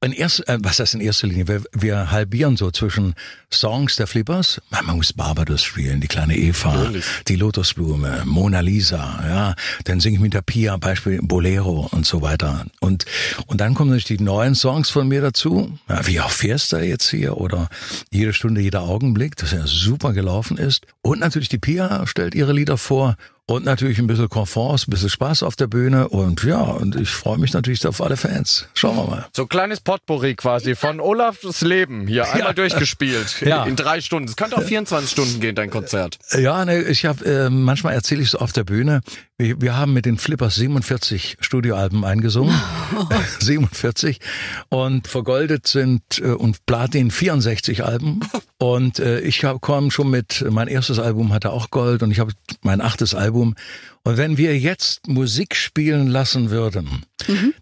In erst, äh, was heißt in erster Linie? Wir, wir halbieren so zwischen Songs der Flippers. Man muss Barbados spielen, die kleine Eva, Natürlich. die Lotusblume, Mona Lisa. Ja, dann singe ich mit der Pia Beispiel Bolero und so weiter. Und, und dann kommen natürlich die neuen neuen Songs von mir dazu, wie auch Fiesta jetzt hier? Oder Jede Stunde, jeder Augenblick, das ja super gelaufen ist. Und natürlich die Pia stellt ihre Lieder vor und natürlich ein bisschen Komfort, ein bisschen Spaß auf der Bühne und ja, und ich freue mich natürlich auf alle Fans. Schauen wir mal. So ein kleines Potpourri quasi von Olafs Leben hier einmal Ja. durchgespielt Ja. in drei Stunden. Es könnte auch 24 Stunden gehen, dein Konzert. Ja, ne, ich habe äh, manchmal erzähle ich so auf der Bühne. Wir, wir haben mit den Flippers 47 Studioalben eingesungen, 47 und vergoldet sind äh, und Platin 64 Alben. Und äh, ich komme schon mit mein erstes Album hatte auch Gold und ich habe mein achtes Album. Album. Und wenn wir jetzt Musik spielen lassen würden,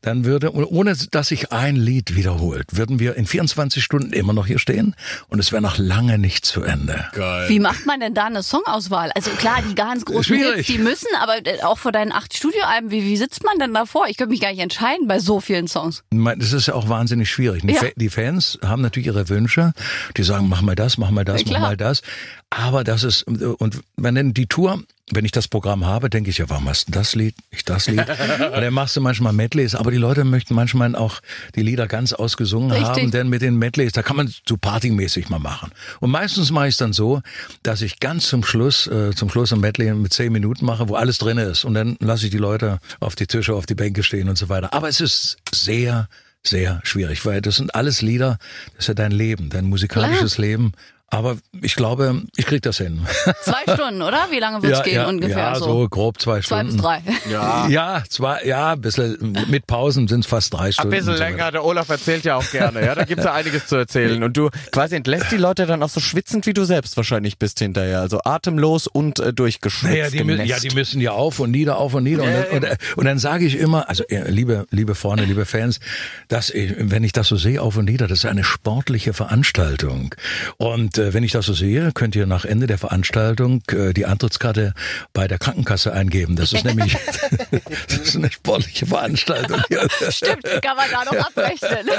dann würde, ohne dass sich ein Lied wiederholt, würden wir in 24 Stunden immer noch hier stehen und es wäre noch lange nicht zu Ende. Geil. Wie macht man denn da eine Songauswahl? Also klar, die ganz großen Schwierig. Hits, die müssen, aber äh, auch vor deinen acht Studioalben, wie, wie sitzt man denn davor? Ich könnte mich gar nicht entscheiden bei so vielen Songs. das ist ja auch wahnsinnig schwierig. Die, Ja. Fa- die Fans haben natürlich ihre Wünsche. Die sagen, mach mal das, mach mal das, Ja, mach mal das. Aber das ist, und wenn denn die Tour, wenn ich das Programm habe, denke ich ja, warum hast du das Lied, ich das Lied? und dann machst du manchmal Medleys, aber die Leute möchten manchmal auch die Lieder ganz ausgesungen Richtig. haben, denn mit den Medleys, da kann man so partymäßig mal machen. Und meistens mache ich es dann so, dass ich ganz zum Schluss, äh, zum Schluss ein Medley mit zehn Minuten mache, wo alles drin ist. Und dann lasse ich die Leute auf die Tische, auf die Bänke stehen und so weiter. Aber es ist sehr, sehr schwierig, weil das sind alles Lieder, das ist ja dein Leben, dein musikalisches Leben. Aber ich glaube, ich krieg das hin. Zwei Stunden, oder? Wie lange wird's gehen ungefähr? ja, so grob zwei Zwei Stunden. bis drei. Ja. Ja, zwei, ja, ein bisschen mit Pausen sind es fast drei Ein Stunden. bisschen und so weiter. länger, der Olaf erzählt ja auch gerne, ja, da gibt's ja einiges zu erzählen. Und du quasi entlässt die Leute dann auch so schwitzend, wie du selbst wahrscheinlich bist hinterher. Also atemlos und äh, durchgeschwitzt. Naja, die müssen, ja, die müssen ja auf und nieder, auf und nieder. Und dann, und, äh, und dann sage ich immer, also äh, liebe, liebe Freunde, liebe Fans, dass ich, wenn ich das so sehe, auf und nieder, das ist eine sportliche Veranstaltung. Und äh, wenn ich das so sehe, könnt ihr nach Ende der Veranstaltung äh, die Antrittskarte bei der Krankenkasse eingeben. Das ist nämlich das ist eine sportliche Veranstaltung. Ja. Stimmt, kann man da noch abrechnen.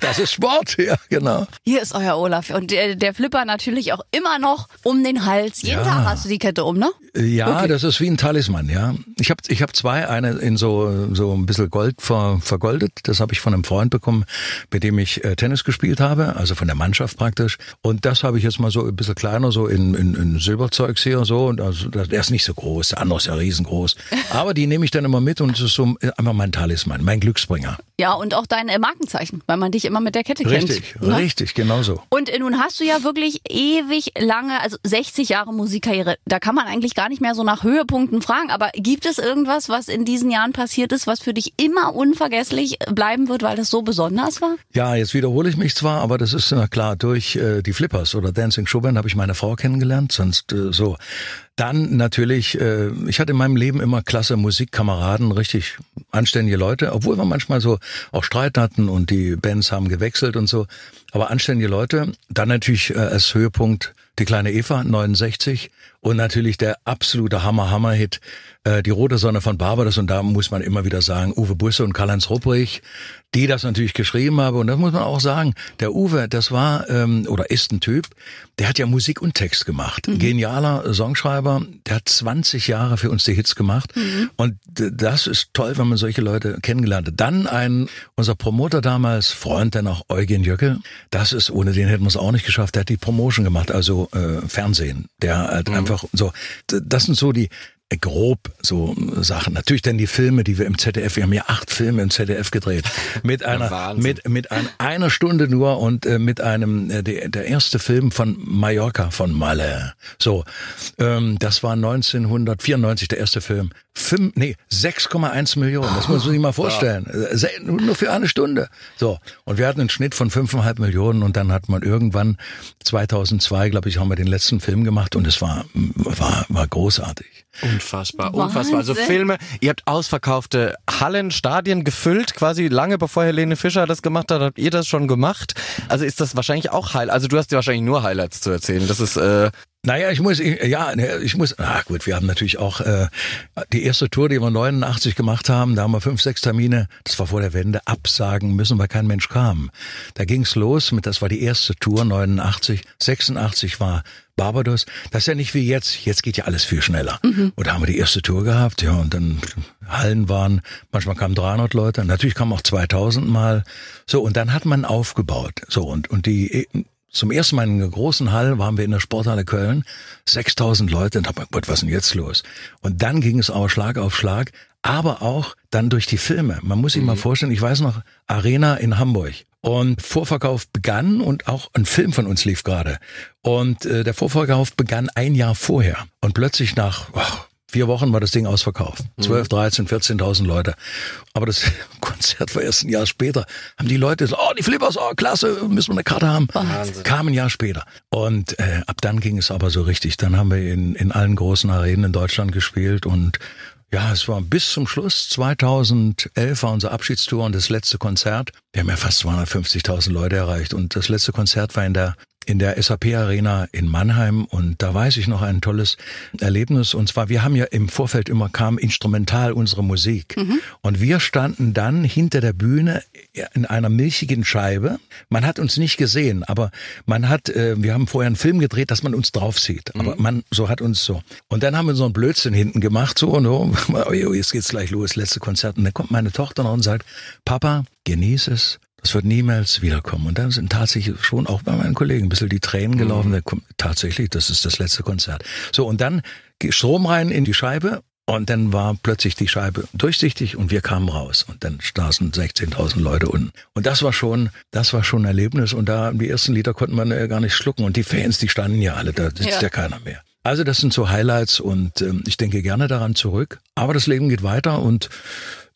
Das ist Sport, ja, genau. Hier ist euer Olaf. Und der, der Flipper natürlich auch immer noch um den Hals. Jeden Ja. Tag hast du die Kette um, ne? Ja, das ist wie ein Talisman, ja. Ich habe ich hab zwei, eine in so so ein bisschen Gold ver, vergoldet. Das habe ich von einem Freund bekommen, mit dem ich äh, Tennis gespielt habe, also von der Mannschaft praktisch. Und das habe ich jetzt mal so ein bisschen kleiner, so in, in, in Silberzeugs hier so. Und also der ist nicht so groß, der andere ist ja riesengroß. Aber die nehme ich dann immer mit und es ist so einfach mein Talisman, mein Glücksbringer. Ja, und auch dein äh, Markenzeichen, weil man dich immer mit der Kette Richtig, kennt. ne? richtig, genau so. Und äh, nun hast du ja wirklich ewig lange, also 60 Jahre Musikkarriere. Da kann man eigentlich gar nicht mehr so nach Höhepunkten fragen. Aber gibt es irgendwas, was in diesen Jahren passiert ist, was für dich immer unvergesslich bleiben wird, weil das so besonders war? Ja, jetzt wiederhole ich mich zwar, aber das ist na klar, durch äh, die Flippers oder Dancing Showband habe ich meine Frau kennengelernt, sonst äh, so. Dann natürlich, äh, ich hatte in meinem Leben immer klasse Musikkameraden, richtig anständige Leute, obwohl wir manchmal so auch Streit hatten und die Bands haben gewechselt und so, aber anständige Leute. Dann natürlich äh, als Höhepunkt die kleine Eva, 69 und natürlich der absolute Hammer-Hammer-Hit, äh, die rote Sonne von Barbados. Und da muss man immer wieder sagen, Uwe Busse und Karl-Heinz Rupprich, die das natürlich geschrieben haben. Und das muss man auch sagen, der Uwe, das war ähm, oder ist ein Typ, der hat ja Musik und Text gemacht, genialer Songschreiber, der hat 20 Jahre für uns die Hits gemacht. Und d- das ist toll, wenn man solche Leute kennengelernt hat. Dann ein, unser Promoter damals, Freund, der noch Eugen Jöckel, das ist, ohne den hätten wir es auch nicht geschafft, der hat die Promotion gemacht, also äh, Fernsehen, der hat einfach so, das sind so die, grob so äh, Sachen. Natürlich dann die Filme, die wir im ZDF, wir haben ja acht Filme im ZDF gedreht. Mit einer, mit, mit ein, einer Stunde nur und äh, mit einem, äh, der, der erste Film von Mallorca, von Malle. So, ähm, das war 1994 der erste Film. Fünf, nee, 6,1 Millionen, das muss man sich mal vorstellen. Äh, se- Nur für eine Stunde. So, und wir hatten einen Schnitt von 5,5 Millionen und dann hat man irgendwann 2002, glaube ich, haben wir den letzten Film gemacht und es war, war, war großartig. Unfassbar, unfassbar. Also Wahnsinn. Filme, ihr habt ausverkaufte Hallen, Stadien gefüllt, quasi lange bevor Helene Fischer das gemacht hat, habt ihr das schon gemacht. Also ist das wahrscheinlich auch Highlight. Also du hast dir wahrscheinlich nur Highlights zu erzählen. Das ist äh, Naja, ich muss, ich, ja, ne, ich muss, ah gut, wir haben natürlich auch äh, die erste Tour, die wir 89 gemacht haben, da haben wir fünf, sechs Termine, das war vor der Wende, absagen müssen, weil kein Mensch kam. Da ging's los mit, das war die erste Tour 89, 86 war Barbados. Das ist ja nicht wie jetzt, jetzt geht ja alles viel schneller. Und da haben wir die erste Tour gehabt, ja, und dann Hallen waren, manchmal kamen 300 Leute, natürlich kamen auch 2000 mal. So, und dann hat man aufgebaut. So, und, und die zum ersten Mal in einer großen Hall waren wir in der Sporthalle Köln, 6000 Leute und hab mir gedacht, was ist denn jetzt los? Und dann ging es aber Schlag auf Schlag, aber auch dann durch die Filme. Man muss sich mal vorstellen, ich weiß noch, Arena in Hamburg. Und Vorverkauf begann und auch ein Film von uns lief gerade. Und äh, der Vorverkauf begann ein Jahr vorher. Und plötzlich nach ach, vier Wochen war das Ding ausverkauft. 12, 13, 14.000 Leute. Aber das Konzert war erst ein Jahr später. Haben die Leute so, oh, die Flippers, oh, klasse, müssen wir eine Karte haben. Kam ein Jahr später. Und äh, ab dann ging es aber so richtig. Dann haben wir in, in allen großen Arenen in Deutschland gespielt und ja, es war bis zum Schluss. 2011 war unser Abschiedstour und das letzte Konzert. Wir haben ja fast 250.000 Leute erreicht und das letzte Konzert war in der in der SAP Arena in Mannheim. Und da weiß ich noch ein tolles Erlebnis. Und zwar wir haben ja im Vorfeld immer kam instrumental unsere Musik. Und wir standen dann hinter der Bühne in einer milchigen Scheibe. Man hat uns nicht gesehen, aber man hat äh, wir haben vorher einen Film gedreht, dass man uns drauf sieht, aber man so hat uns so. Und dann haben wir so einen Blödsinn hinten gemacht so und so, oh, jetzt geht's gleich los, letzte Konzert. Und dann kommt meine Tochter noch und sagt, Papa, genieß es, das wird niemals wiederkommen. Und dann sind tatsächlich schon auch bei meinen Kollegen ein bisschen die Tränen gelaufen. Kommt, tatsächlich, das ist das letzte Konzert. So, und dann Strom rein in die Scheibe. Und dann war plötzlich die Scheibe durchsichtig und wir kamen raus. Und dann saßen 16.000 Leute unten. Und das war schon, das war schon ein Erlebnis. Und da, die ersten Lieder konnten man ja gar nicht schlucken. Und die Fans, die standen ja alle, da sitzt ja, Ja. keiner mehr. Also das sind so Highlights und ähm, ich denke gerne daran zurück. Aber das Leben geht weiter und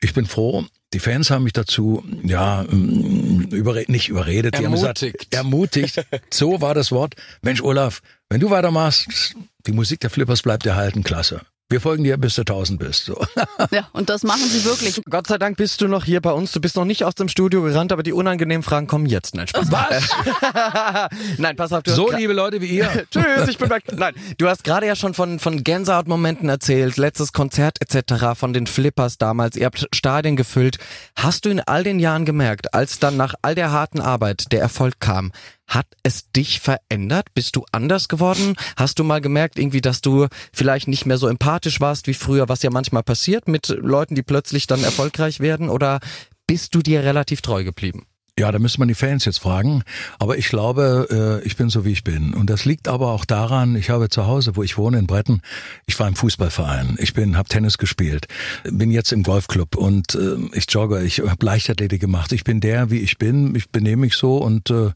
ich bin froh. Die Fans haben mich dazu, ja, ähm, überre nicht überredet, die haben Ermutigt. gesagt, ermutigt. So war das Wort. Mensch, Olaf, wenn du weitermachst, die Musik der Flippers bleibt erhalten, klasse. Wir folgen dir, bis du 1000 bist. So. Ja, und das machen sie wirklich. Gott sei Dank bist du noch hier bei uns. Du bist noch nicht aus dem Studio gerannt, aber die unangenehmen Fragen kommen jetzt. Nein, Spaß. Was? Nein, pass auf. Du So, liebe Leute wie ihr. Tschüss, ich bin weg. Nein, du hast gerade ja schon von, von Gänsehautmomenten erzählt, letztes Konzert etc., von den Flippers damals. Ihr habt Stadien gefüllt. Hast du in all den Jahren gemerkt, als dann nach all der harten Arbeit der Erfolg kam, hat es dich verändert? Bist du anders geworden? Hast du mal gemerkt, irgendwie, dass du vielleicht nicht mehr so empathisch warst wie früher, was ja manchmal passiert mit Leuten, die plötzlich dann erfolgreich werden? Oder bist du dir relativ treu geblieben? Ja, da müsste man die Fans jetzt fragen. Aber ich glaube, äh, ich bin so, wie ich bin. Und das liegt aber auch daran, ich habe zu Hause, wo ich wohne in Bretten, ich war im Fußballverein, ich bin, habe Tennis gespielt, bin jetzt im Golfclub und äh, ich jogge, ich habe Leichtathletik gemacht. Ich bin der, wie ich bin, ich benehme mich so und äh,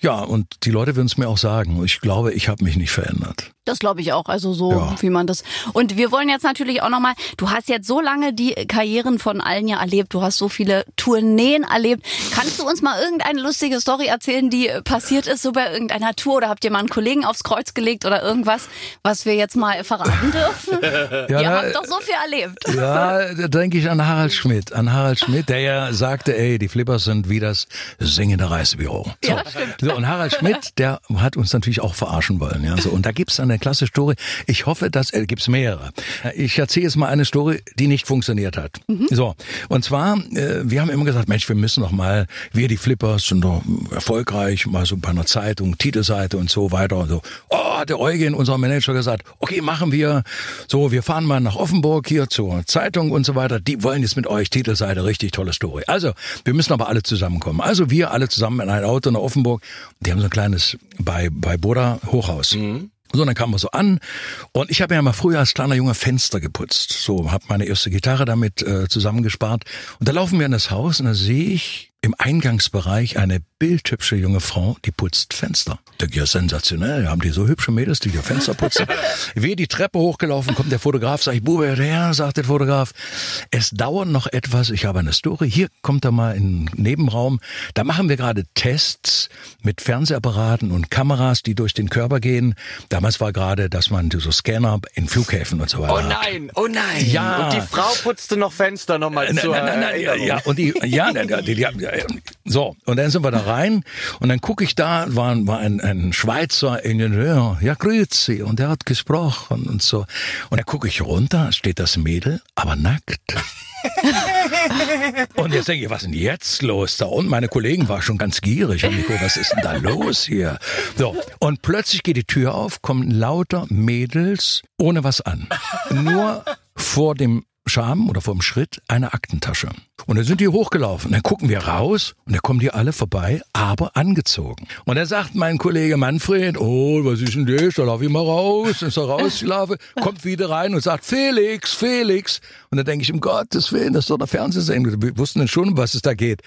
ja, und die Leute würden es mir auch sagen. Ich glaube, ich habe mich nicht verändert. Das glaube ich auch, also so Ja. wie man das. Und wir wollen jetzt natürlich auch nochmal, du hast jetzt so lange die Karrieren von allen ja erlebt, du hast so viele Tourneen erlebt. Kannst du uns mal irgendeine lustige Story erzählen, die äh, passiert ist, so bei irgendeiner Tour oder habt ihr mal einen Kollegen aufs Kreuz gelegt oder irgendwas, was wir jetzt mal verraten dürfen? Ja, ihr habt doch so viel erlebt. Ja, da denke ich an Harald Schmidt. An Harald Schmidt, der ja sagte, ey, die Flippers sind wie das singende Reisebüro. So. Ja, stimmt. So, und Harald Schmidt, der hat uns natürlich auch verarschen wollen. Ja, so. Und da gibt's eine klasse Story. Ich hoffe, dass äh, gibt's mehrere. Ich erzähle jetzt mal eine Story, die nicht funktioniert hat. So, und zwar, äh, wir haben immer gesagt, Mensch, wir müssen doch mal, wir die Flippers sind doch erfolgreich, mal so bei einer Zeitung, Titelseite und so weiter und so. Oh, hat der Eugen, unser Manager, gesagt, okay, machen wir. So, wir fahren mal nach Offenburg hier zur Zeitung und so weiter. Die wollen jetzt mit euch Titelseite, richtig tolle Story. Also, wir müssen aber alle zusammenkommen. Also wir alle zusammen in ein Auto nach Offenburg. Die haben so ein kleines bei bei Boda Hochhaus. So, dann kamen wir so an und ich habe ja mal früher als kleiner Junge Fenster geputzt. So, habe meine erste Gitarre damit äh, zusammengespart. Und da laufen wir in das Haus und da sehe ich im Eingangsbereich eine bildhübsche junge Frau, die putzt Fenster. Denke, ja, sensationell. Haben die so hübsche Mädels, die hier Fenster putzen? Wir die Treppe hochgelaufen, kommt der Fotograf, sag ich, Bube, ja, sagt der Fotograf, es dauert noch etwas, ich habe eine Story. Hier kommt er mal in den Nebenraum. Da machen wir gerade Tests mit Fernsehapparaten und Kameras, die durch den Körper gehen. Damals war gerade, dass man so Scanner in Flughäfen und so weiter Oh nein, oh nein. Ja. Und die Frau putzte noch Fenster nochmal Nein, zur nein, nein, nein, ja, und die, ja, die, die, die, so, und dann sind wir da rein und dann gucke ich da, war, war ein, ein Schweizer Ingenieur, ja, grüezi, und der hat gesprochen und so. Und dann gucke ich runter, steht das Mädel, aber nackt. Und jetzt denke ich, was ist denn jetzt los da? Und meine Kollegen waren schon ganz gierig. Haben geguckt, was ist denn da los hier? So. Und plötzlich geht die Tür auf, kommen lauter Mädels ohne was an. Nur vor dem Scham oder vom Schritt eine Aktentasche. Und dann sind die hochgelaufen. Dann gucken wir raus und dann kommen die alle vorbei, aber angezogen. Und dann sagt mein Kollege Manfred, oh, was ist denn das? Da laufe ich mal raus. Ist er rausgelaufen, kommt wieder rein und sagt, Felix, Felix. Und dann denke ich, um Gottes Willen, das ist doch der Fernsehsendung. Wir wussten dann schon, um was es da geht.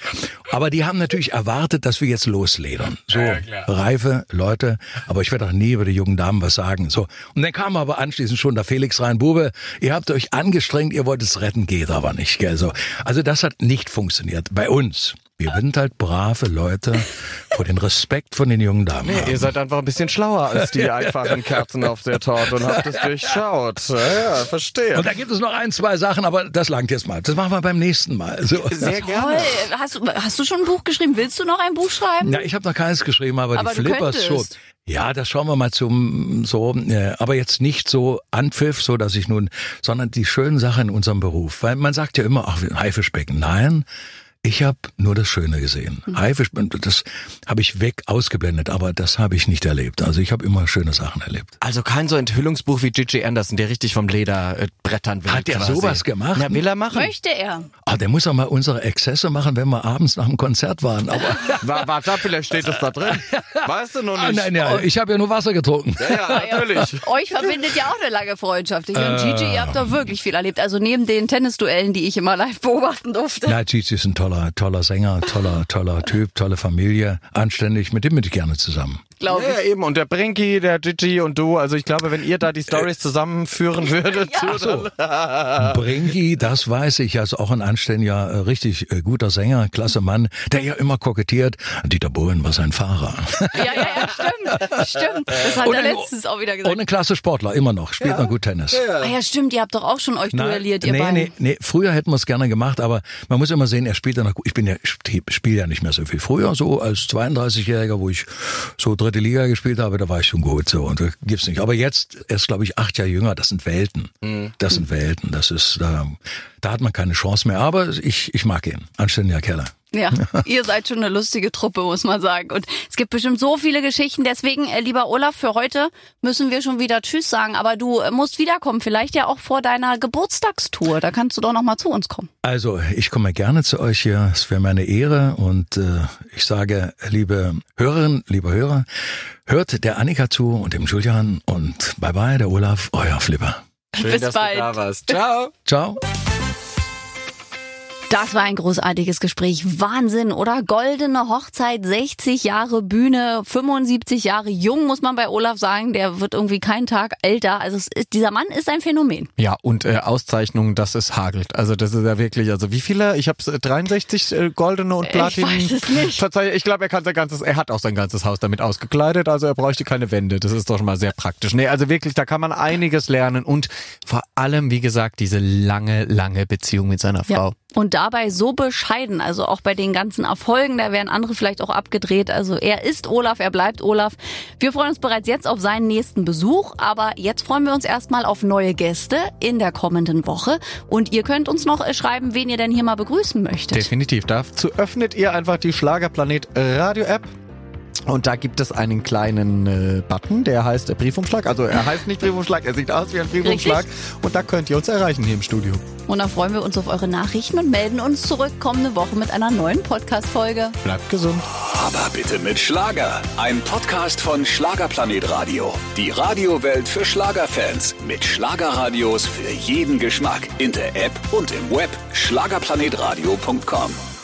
Aber die haben natürlich erwartet, dass wir jetzt losledern. So, ja, reife Leute. Aber ich werde auch nie über die jungen Damen was sagen. So. Und dann kam aber anschließend schon der Felix rein. Bube, ihr habt euch angestrengt, ihr wollt es retten, geht aber nicht. Gell? So. Also das hat nicht funktioniert. Bei uns. Wir sind halt brave Leute vor den Respekt von den jungen Damen. Nee, ihr seid einfach ein bisschen schlauer als die einfachen Kerzen auf der Torte und habt es durchschaut. Ja, ja, verstehe. Und da gibt es noch ein, zwei Sachen, aber das langt jetzt mal. Das machen wir beim nächsten Mal. So. Sehr gerne. Hast, hast, du schon ein Buch geschrieben? Willst du noch ein Buch schreiben? Ja, ich habe noch keines geschrieben, aber, aber die Flippers schon. Ja, das schauen wir mal zum so, äh, aber jetzt nicht so Anpfiff, so dass ich nun, sondern die schönen Sachen in unserem Beruf. Weil man sagt ja immer, ach, Haifischbecken. Nein, ich habe nur das Schöne gesehen. Mhm. Haifisch, das habe ich weg ausgeblendet, aber das habe ich nicht erlebt. Also ich habe immer schöne Sachen erlebt. Also kein so Enthüllungsbuch wie Gigi Anderson, der richtig vom Leder äh, brettern will. Hat er sowas gemacht? Na, will er machen? Möchte er. Ah, der muss auch mal unsere Exzesse machen, wenn wir abends nach dem Konzert waren. Aber Warte ab, vielleicht steht das da drin. Weißt du noch ah, nicht? Ah, nein, nein, ich habe ja nur Wasser getrunken. Ja, ja natürlich. Euch verbindet ja auch eine lange Freundschaft. Ich äh, und Gigi, ihr habt doch wirklich viel erlebt. Also neben den Tennisduellen, die ich immer live beobachten durfte. Na, Gigi ist ein toller, toller Sänger toller, toller Typ, tolle Familie, anständig, mit dem bin ich gerne zusammen glaube ich. Ja, eben. Und der Brinky, der Gigi und du. Also ich glaube, wenn ihr da die Stories zusammenführen würdet. ja. so. Brinky, das weiß ich. Also auch ein anständiger, äh, richtig äh, guter Sänger, klasse Mann, der ja immer kokettiert. Dieter Bohlen war sein Fahrer. Ja, ja, ja, stimmt. Stimmt. Das hat und er letztens auch wieder gesagt. Und ein klasse Sportler, immer noch. Spielt ja. noch gut Tennis. Ja. Ah ja, stimmt. Ihr habt doch auch schon euch Nein, duelliert, ihr nee, beiden. Nee, nee, früher hätten wir es gerne gemacht, aber man muss immer sehen, er spielt ja noch gut. Ich bin ja, spiele ja nicht mehr so viel. Früher so als 32-Jähriger, wo ich so dritte Liga gespielt habe, da war ich schon gut so und da gibt's nicht. Aber jetzt, er ist glaube ich acht Jahre jünger, das sind Welten. Mhm. Das sind Welten. Das ist, da, da hat man keine Chance mehr. Aber ich, ich mag ihn. Anständiger Keller. Ja, ihr seid schon eine lustige Truppe, muss man sagen. Und es gibt bestimmt so viele Geschichten. Deswegen, äh, lieber Olaf, für heute müssen wir schon wieder Tschüss sagen. Aber du äh, musst wiederkommen, vielleicht ja auch vor deiner Geburtstagstour. Da kannst du doch noch mal zu uns kommen. Also, ich komme gerne zu euch hier. Es wäre meine Ehre. Und äh, ich sage, liebe Hörerinnen, liebe Hörer, hört der Annika zu und dem Julian. Und bye bye, der Olaf, euer Flipper. Schön, Bis dass bald. du da warst. Ciao. Ciao. Das war ein großartiges Gespräch. Wahnsinn, oder? Goldene Hochzeit, 60 Jahre Bühne, 75 Jahre jung, muss man bei Olaf sagen. Der wird irgendwie keinen Tag älter. Also ist, dieser Mann ist ein Phänomen. Ja, und äh, Auszeichnungen, dass es hagelt. Also das ist ja wirklich, also wie viele? Ich habe 63 äh, goldene und Platin. Ich weiß es nicht. Verzeih, ich glaube, er kann sein ganzes, er hat auch sein ganzes Haus damit ausgekleidet, also er bräuchte keine Wände. Das ist doch schon mal sehr praktisch. Nee, also wirklich, da kann man einiges lernen und vor allem, wie gesagt, diese lange, lange Beziehung mit seiner Frau. Ja. Und dabei so bescheiden, also auch bei den ganzen Erfolgen, da werden andere vielleicht auch abgedreht. Also er ist Olaf, er bleibt Olaf. Wir freuen uns bereits jetzt auf seinen nächsten Besuch, aber jetzt freuen wir uns erstmal auf neue Gäste in der kommenden Woche. Und ihr könnt uns noch schreiben, wen ihr denn hier mal begrüßen möchtet. Definitiv. Dazu öffnet ihr einfach die Schlagerplanet Radio App und da gibt es einen kleinen äh, Button, der heißt äh, Briefumschlag. Also er heißt nicht Briefumschlag, er sieht aus wie ein Briefumschlag. Richtig? Und da könnt ihr uns erreichen hier im Studio. Und da freuen wir uns auf eure Nachrichten und melden uns zurück kommende Woche mit einer neuen Podcast-Folge. Bleibt gesund. Aber bitte mit Schlager. Ein Podcast von Schlagerplanet Radio. Die Radiowelt für Schlagerfans. Mit Schlagerradios für jeden Geschmack. In der App und im Web. Schlagerplanetradio.com.